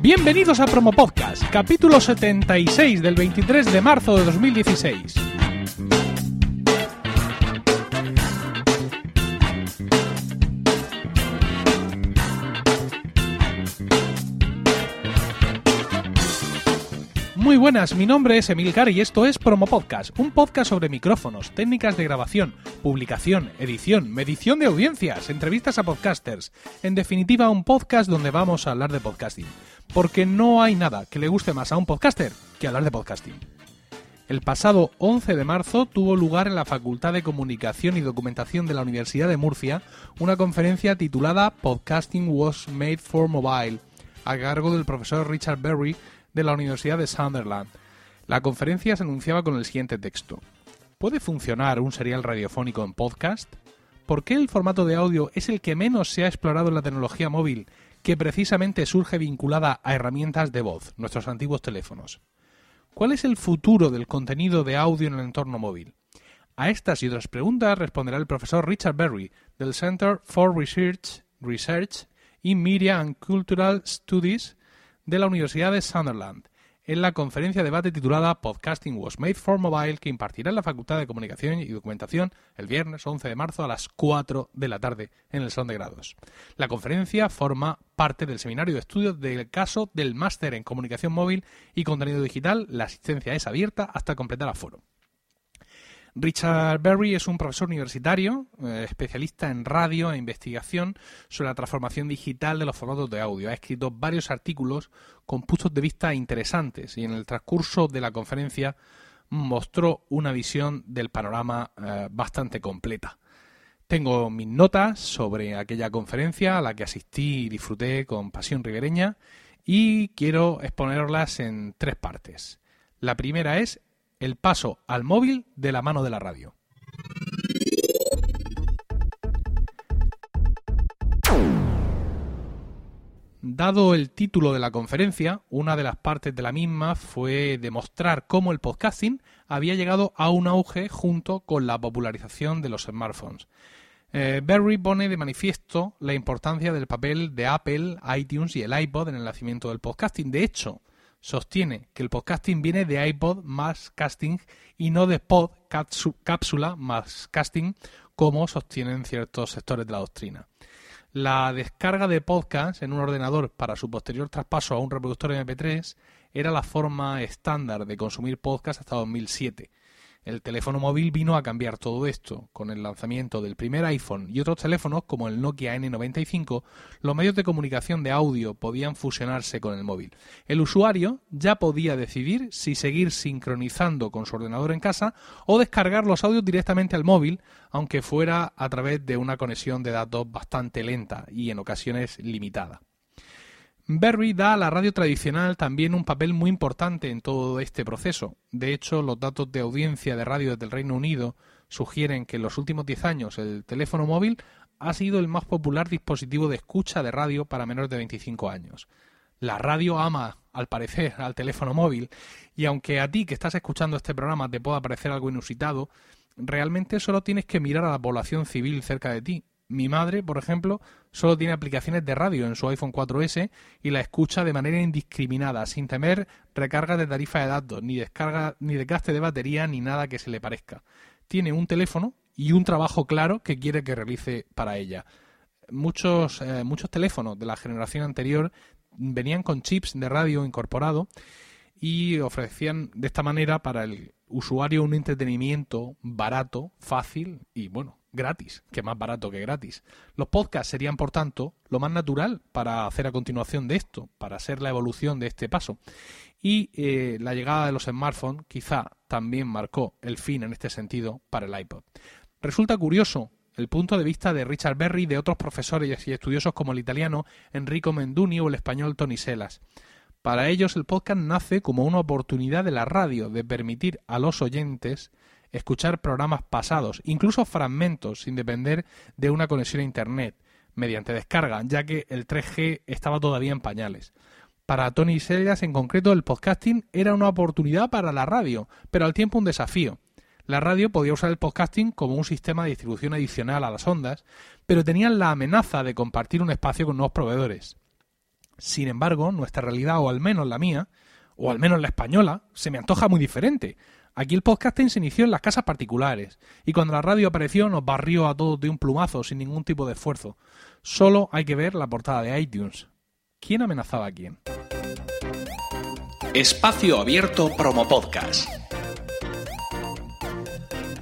Bienvenidos a Promo Podcast, capítulo 76 del 23 de marzo de 2016. Muy buenas, mi nombre es Emilcar y esto es Promo Podcast, un podcast sobre micrófonos, técnicas de grabación, publicación, edición, medición de audiencias, entrevistas a podcasters. En definitiva, un podcast donde vamos a hablar de podcasting. Porque no hay nada que le guste más a un podcaster que hablar de podcasting. El pasado 11 de marzo tuvo lugar en la Facultad de Comunicación y Documentación de la Universidad de Murcia una conferencia titulada Podcasting Was Made for Mobile, a cargo del profesor Richard Berry de la Universidad de Sunderland. La conferencia se anunciaba con el siguiente texto. ¿Puede funcionar un serial radiofónico en podcast? ¿Por qué el formato de audio es el que menos se ha explorado en la tecnología móvil, que precisamente surge vinculada a herramientas de voz, nuestros antiguos teléfonos? ¿Cuál es el futuro del contenido de audio en el entorno móvil? A estas y otras preguntas responderá el profesor Richard Berry del Center for Research, Research in Media and Cultural Studies de la Universidad de Sunderland en la conferencia de debate titulada Podcasting Was Made for Mobile que impartirá en la Facultad de Comunicación y Documentación el viernes 11 de marzo a las 4 de la tarde en el Salón de Grados. La conferencia forma parte del seminario de estudios del caso del máster en Comunicación Móvil y Contenido Digital. La asistencia es abierta hasta completar aforo. Richard Berry es un profesor universitario, eh, especialista en radio e investigación sobre la transformación digital de los formatos de audio. Ha escrito varios artículos con puntos de vista interesantes y en el transcurso de la conferencia mostró una visión del panorama eh, bastante completa. Tengo mis notas sobre aquella conferencia a la que asistí y disfruté con pasión ribereña y quiero exponerlas en tres partes. La primera es el paso al móvil de la mano de la radio. Dado el título de la conferencia, una de las partes de la misma fue demostrar cómo el podcasting había llegado a un auge junto con la popularización de los smartphones. Eh, Berry pone de manifiesto la importancia del papel de Apple, iTunes y el iPod en el nacimiento del podcasting. De hecho, sostiene que el podcasting viene de iPod más casting y no de pod cápsula más casting como sostienen ciertos sectores de la doctrina. La descarga de podcast en un ordenador para su posterior traspaso a un reproductor MP3 era la forma estándar de consumir podcast hasta 2007 el teléfono móvil vino a cambiar todo esto. Con el lanzamiento del primer iPhone y otros teléfonos como el Nokia N95, los medios de comunicación de audio podían fusionarse con el móvil. El usuario ya podía decidir si seguir sincronizando con su ordenador en casa o descargar los audios directamente al móvil, aunque fuera a través de una conexión de datos bastante lenta y en ocasiones limitada. Berry da a la radio tradicional también un papel muy importante en todo este proceso. De hecho, los datos de audiencia de radio desde el Reino Unido sugieren que en los últimos 10 años el teléfono móvil ha sido el más popular dispositivo de escucha de radio para menores de 25 años. La radio ama, al parecer, al teléfono móvil, y aunque a ti que estás escuchando este programa te pueda parecer algo inusitado, realmente solo tienes que mirar a la población civil cerca de ti mi madre, por ejemplo, solo tiene aplicaciones de radio en su iPhone 4S y la escucha de manera indiscriminada, sin temer recarga de tarifa de datos, ni descarga, ni desgaste de batería, ni nada que se le parezca. Tiene un teléfono y un trabajo claro que quiere que realice para ella. Muchos, eh, muchos teléfonos de la generación anterior venían con chips de radio incorporado y ofrecían de esta manera para el usuario un entretenimiento barato, fácil y bueno, gratis, que más barato que gratis. Los podcasts serían, por tanto, lo más natural para hacer a continuación de esto, para ser la evolución de este paso. Y eh, la llegada de los smartphones quizá también marcó el fin en este sentido para el iPod. Resulta curioso el punto de vista de Richard Berry y de otros profesores y estudiosos como el italiano Enrico Menduni o el español Tony Selas. Para ellos el podcast nace como una oportunidad de la radio de permitir a los oyentes escuchar programas pasados, incluso fragmentos, sin depender de una conexión a Internet, mediante descarga, ya que el 3G estaba todavía en pañales. Para Tony Sellas en concreto el podcasting era una oportunidad para la radio, pero al tiempo un desafío. La radio podía usar el podcasting como un sistema de distribución adicional a las ondas, pero tenían la amenaza de compartir un espacio con nuevos proveedores. Sin embargo, nuestra realidad, o al menos la mía, o al menos la española, se me antoja muy diferente. Aquí el podcasting se inició en las casas particulares, y cuando la radio apareció nos barrió a todos de un plumazo sin ningún tipo de esfuerzo. Solo hay que ver la portada de iTunes. ¿Quién amenazaba a quién? Espacio Abierto Promo Podcast.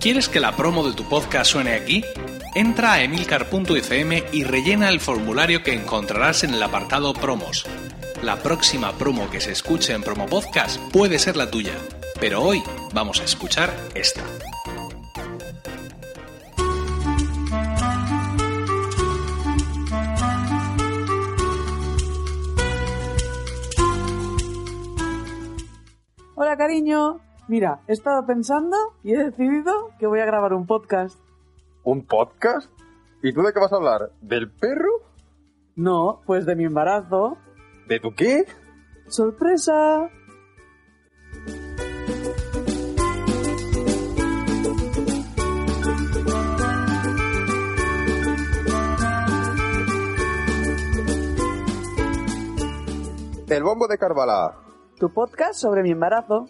¿Quieres que la promo de tu podcast suene aquí? Entra a emilcar.fm y rellena el formulario que encontrarás en el apartado Promos. La próxima promo que se escuche en Promo Podcast puede ser la tuya, pero hoy vamos a escuchar esta. Hola cariño, mira, he estado pensando y he decidido que voy a grabar un podcast. ¿Un podcast? ¿Y tú de qué vas a hablar? ¿Del perro? No, pues de mi embarazo. ¿De tu qué? ¡Sorpresa! El bombo de Carvala. Tu podcast sobre mi embarazo.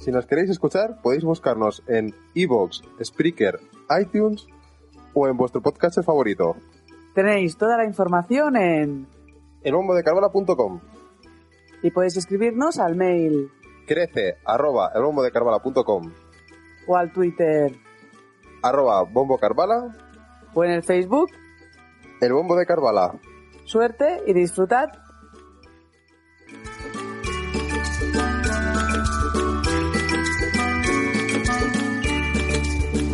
Si nos queréis escuchar, podéis buscarnos en iVoox, Spreaker, iTunes o en vuestro podcast favorito. Tenéis toda la información en... elbombodecarvala.com Y podéis escribirnos al mail Crece arroba elbombodecarvala.com o al Twitter arroba bombocarvala o en el Facebook. el bombo de Carvala. Suerte y disfrutad.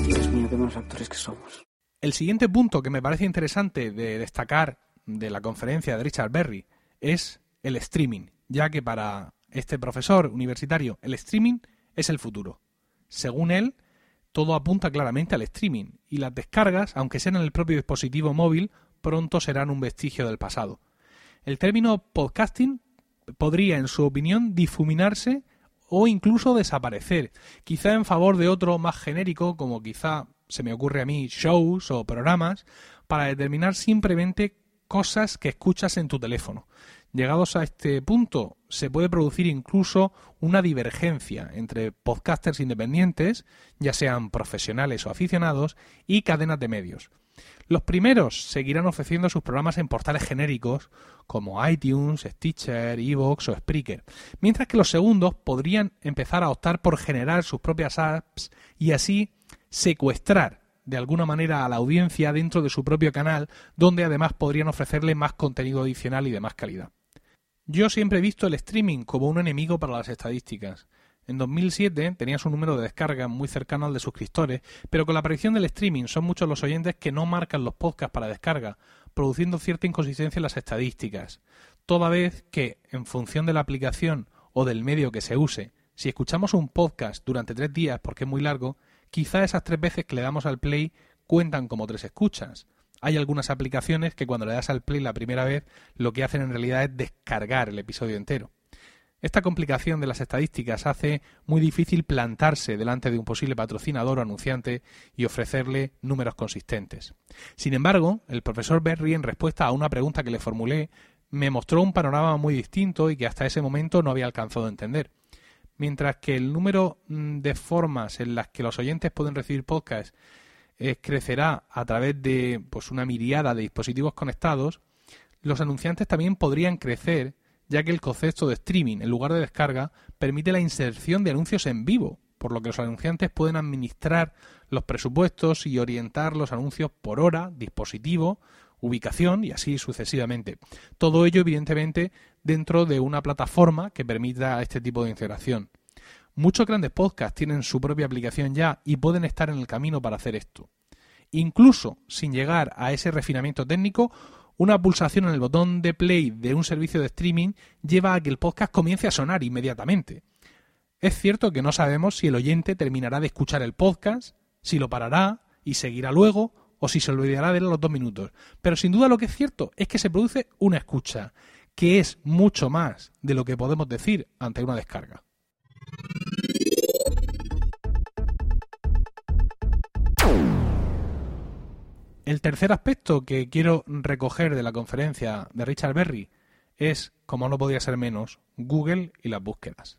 Dios mío, qué buenos actores que somos. El siguiente punto que me parece interesante de destacar de la conferencia de Richard Berry es el streaming, ya que para este profesor universitario el streaming es el futuro. Según él, todo apunta claramente al streaming y las descargas, aunque sean en el propio dispositivo móvil, pronto serán un vestigio del pasado. El término podcasting podría, en su opinión, difuminarse o incluso desaparecer, quizá en favor de otro más genérico, como quizá se me ocurre a mí shows o programas, para determinar simplemente cosas que escuchas en tu teléfono. Llegados a este punto, se puede producir incluso una divergencia entre podcasters independientes, ya sean profesionales o aficionados, y cadenas de medios. Los primeros seguirán ofreciendo sus programas en portales genéricos como iTunes, Stitcher, Evox o Spreaker, mientras que los segundos podrían empezar a optar por generar sus propias apps y así secuestrar de alguna manera a la audiencia dentro de su propio canal, donde además podrían ofrecerle más contenido adicional y de más calidad. Yo siempre he visto el streaming como un enemigo para las estadísticas. En 2007 tenías un número de descargas muy cercano al de suscriptores, pero con la aparición del streaming son muchos los oyentes que no marcan los podcasts para descarga, produciendo cierta inconsistencia en las estadísticas. Toda vez que, en función de la aplicación o del medio que se use, si escuchamos un podcast durante tres días porque es muy largo, quizá esas tres veces que le damos al play cuentan como tres escuchas. Hay algunas aplicaciones que cuando le das al play la primera vez lo que hacen en realidad es descargar el episodio entero. Esta complicación de las estadísticas hace muy difícil plantarse delante de un posible patrocinador o anunciante y ofrecerle números consistentes. Sin embargo, el profesor Berry, en respuesta a una pregunta que le formulé, me mostró un panorama muy distinto y que hasta ese momento no había alcanzado a entender. Mientras que el número mm, de formas en las que los oyentes pueden recibir podcasts crecerá a través de pues, una miriada de dispositivos conectados, los anunciantes también podrían crecer ya que el concepto de streaming en lugar de descarga permite la inserción de anuncios en vivo, por lo que los anunciantes pueden administrar los presupuestos y orientar los anuncios por hora, dispositivo, ubicación y así sucesivamente. Todo ello, evidentemente, dentro de una plataforma que permita este tipo de integración. Muchos grandes podcasts tienen su propia aplicación ya y pueden estar en el camino para hacer esto. Incluso sin llegar a ese refinamiento técnico, una pulsación en el botón de play de un servicio de streaming lleva a que el podcast comience a sonar inmediatamente. Es cierto que no sabemos si el oyente terminará de escuchar el podcast, si lo parará y seguirá luego, o si se olvidará de él a los dos minutos. Pero sin duda lo que es cierto es que se produce una escucha, que es mucho más de lo que podemos decir ante una descarga. El tercer aspecto que quiero recoger de la conferencia de Richard Berry es, como no podía ser menos, Google y las búsquedas.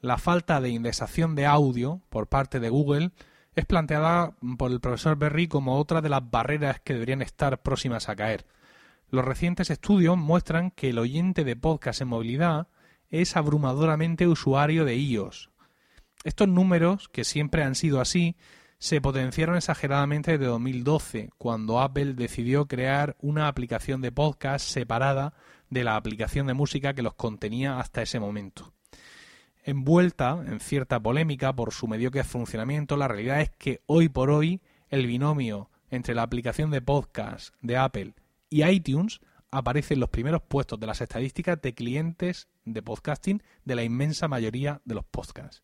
La falta de indexación de audio por parte de Google es planteada por el profesor Berry como otra de las barreras que deberían estar próximas a caer. Los recientes estudios muestran que el oyente de podcast en movilidad es abrumadoramente usuario de iOS. Estos números, que siempre han sido así, se potenciaron exageradamente desde 2012, cuando Apple decidió crear una aplicación de podcast separada de la aplicación de música que los contenía hasta ese momento. Envuelta en cierta polémica por su mediocre funcionamiento, la realidad es que hoy por hoy el binomio entre la aplicación de podcast de Apple y iTunes aparece en los primeros puestos de las estadísticas de clientes de podcasting de la inmensa mayoría de los podcasts.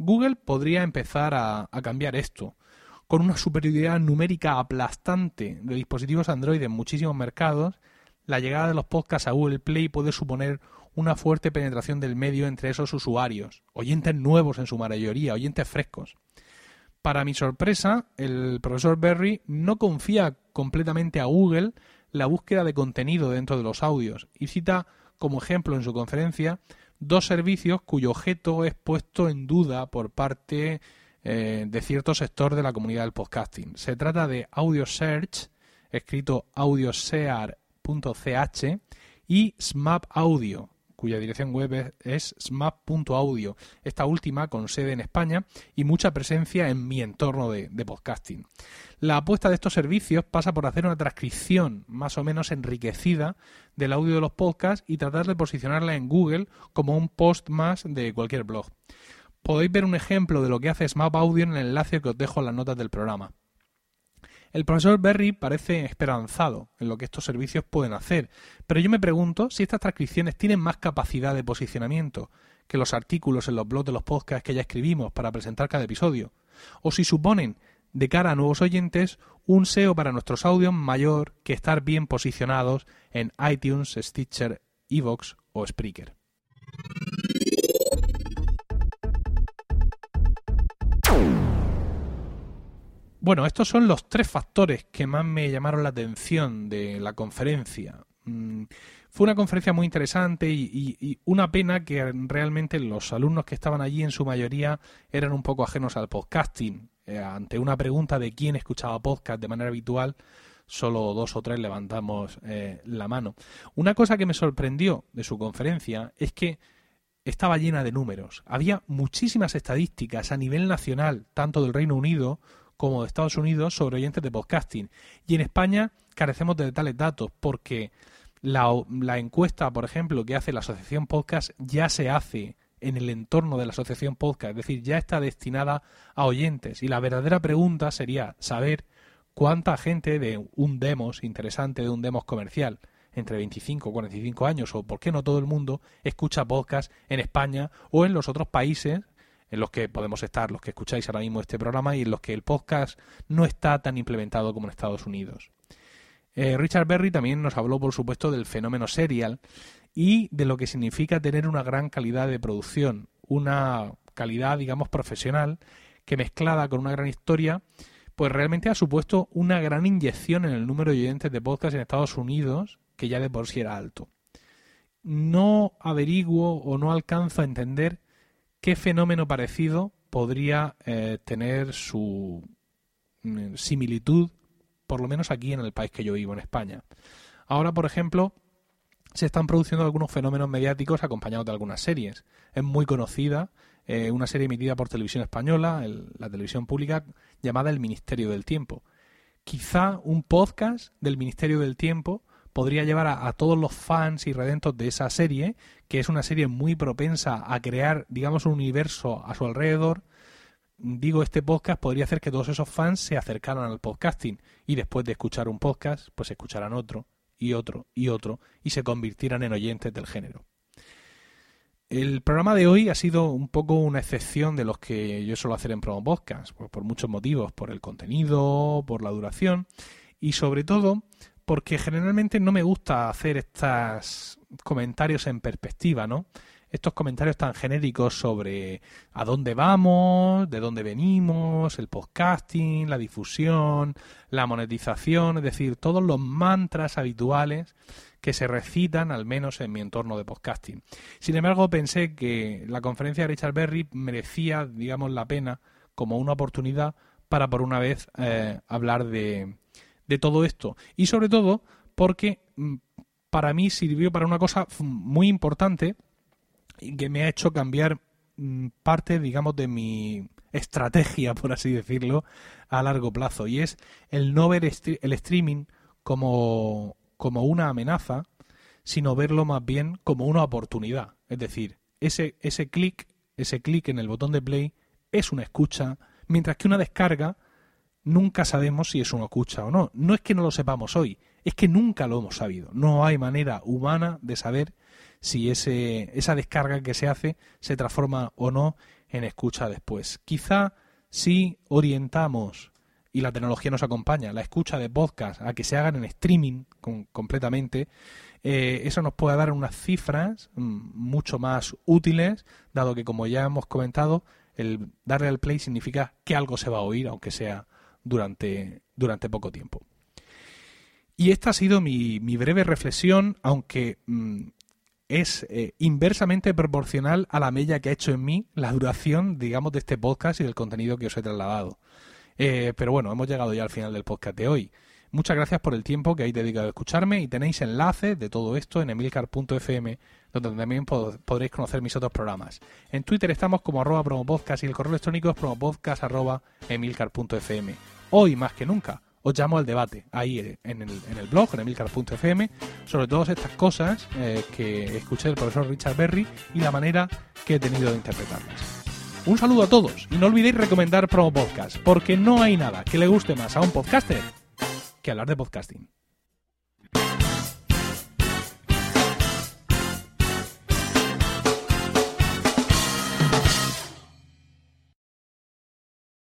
Google podría empezar a, cambiar esto. Con una superioridad numérica aplastante de dispositivos Android en muchísimos mercados, la llegada de los podcasts a Google Play puede suponer una fuerte penetración del medio entre esos usuarios, oyentes nuevos en su mayoría, oyentes frescos. Para mi sorpresa, el profesor Berry no confía completamente a Google la búsqueda de contenido dentro de los audios y cita como ejemplo en su conferencia dos servicios cuyo objeto es puesto en duda por parte eh, de cierto sector de la comunidad del podcasting. Se trata de Audio Search, escrito audiosear.ch, y SMAP Audio, cuya dirección web es smap.audio, esta última con sede en España y mucha presencia en mi entorno de, de, podcasting. La apuesta de estos servicios pasa por hacer una transcripción más o menos enriquecida del audio de los podcasts y tratar de posicionarla en Google como un post más de cualquier blog. Podéis ver un ejemplo de lo que hace Smap Audio en el enlace que os dejo en las notas del programa. El profesor Berry parece esperanzado en lo que estos servicios pueden hacer, pero yo me pregunto si estas transcripciones tienen más capacidad de posicionamiento que los artículos en los blogs de los podcasts que ya escribimos para presentar cada episodio, o si suponen, de cara a nuevos oyentes, un SEO para nuestros audios mayor que estar bien posicionados en iTunes, Stitcher, Evox o Spreaker. Bueno, estos son los tres factores que más me llamaron la atención de la conferencia. Mm, fue una conferencia muy interesante y, una pena que realmente los alumnos que estaban allí en su mayoría eran un poco ajenos al podcasting. Eh, ante una pregunta de quién escuchaba podcast de manera habitual, solo dos o tres levantamos eh, la mano. Una cosa que me sorprendió de su conferencia es que estaba llena de números. Había muchísimas estadísticas a nivel nacional, tanto del Reino Unido como de Estados Unidos sobre oyentes de podcasting. Y en España carecemos de tales datos porque la, encuesta, por ejemplo, que hace la Asociación Podcast ya se hace en el entorno de la Asociación Podcast, es decir, ya está destinada a oyentes. Y la verdadera pregunta sería saber cuánta gente de un demos interesante, de un demos comercial, entre 25 y 45 años, o por qué no todo el mundo, escucha podcast en España o en los otros países en los que podemos estar, los que escucháis ahora mismo este programa y en los que el podcast no está tan implementado como en Estados Unidos. Eh, Richard Berry también nos habló, por supuesto, del fenómeno serial y de lo que significa tener una gran calidad de producción, una calidad, digamos, profesional, que mezclada con una gran historia, pues realmente ha supuesto una gran inyección en el número de oyentes de podcast en Estados Unidos, que ya de por sí era alto. No averiguo o no alcanzo a entender ¿qué fenómeno parecido podría eh, tener su mm, similitud, por lo menos aquí en el país que yo vivo, en España? Ahora, por ejemplo, se están produciendo algunos fenómenos mediáticos acompañados de algunas series. Es muy conocida eh, una serie emitida por televisión española, la televisión pública, llamada El Ministerio del Tiempo. Quizá un podcast del Ministerio del Tiempo podría llevar a, todos los fans y redentos de esa serie, que es una serie muy propensa a crear, digamos, un universo a su alrededor, digo, este podcast podría hacer que todos esos fans se acercaran al podcasting y después de escuchar un podcast, pues escucharan otro y otro y otro y se convirtieran en oyentes del género. El programa de hoy ha sido un poco una excepción de los que yo suelo hacer en Promo Podcast, por, por muchos motivos, por el contenido, por la duración y sobre todo porque generalmente no me gusta hacer estos comentarios en perspectiva, ¿no? estos comentarios tan genéricos sobre a dónde vamos, de dónde venimos, el podcasting, la difusión, la monetización, es decir, todos los mantras habituales que se recitan, al menos en mi entorno de podcasting. Sin embargo, pensé que la conferencia de Richard Berry merecía, digamos, la pena como una oportunidad para por una vez eh, hablar de, de todo esto. Y sobre todo porque mm, para mí sirvió para una cosa muy importante que me ha hecho cambiar mm, parte, digamos, de mi estrategia, por así decirlo, a largo plazo. Y es el no ver el streaming como, como una amenaza, sino verlo más bien como una oportunidad. Es decir, ese, ese clic, ese clic en el botón de play es una escucha, mientras que una descarga nunca sabemos si es una escucha o no. No es que no lo sepamos hoy, es que nunca lo hemos sabido. No hay manera humana de saber si ese, esa descarga que se hace se transforma o no en escucha después. Quizá si orientamos y la tecnología nos acompaña, la escucha de podcast a que se hagan en streaming completamente, eh, eso nos puede dar unas cifras mm, mucho más útiles, dado que como ya hemos comentado, el darle al play significa que algo se va a oír, aunque sea durante, durante poco tiempo. Y esta ha sido mi, breve reflexión, aunque mm, es eh, inversamente proporcional a la mella que ha hecho en mí la duración, digamos, de este podcast y del contenido que os he trasladado. Eh, pero bueno, hemos llegado ya al final del podcast de hoy. Muchas gracias por el tiempo que habéis dedicado a escucharme y tenéis enlaces de todo esto en emilcar.fm donde también podréis conocer mis otros programas. En Twitter estamos como arroba promopodcast y el correo electrónico es promopodcast arroba emilcar.fm. Hoy más que nunca os llamo al debate ahí en el, en el blog, en emilcar.fm, sobre todas estas cosas eh, que escuché del profesor Richard Berry y la manera que he tenido de interpretarlas. Un saludo a todos y no olvidéis recomendar Promo Podcast, porque no hay nada que le guste más a un podcaster que hablar de podcasting.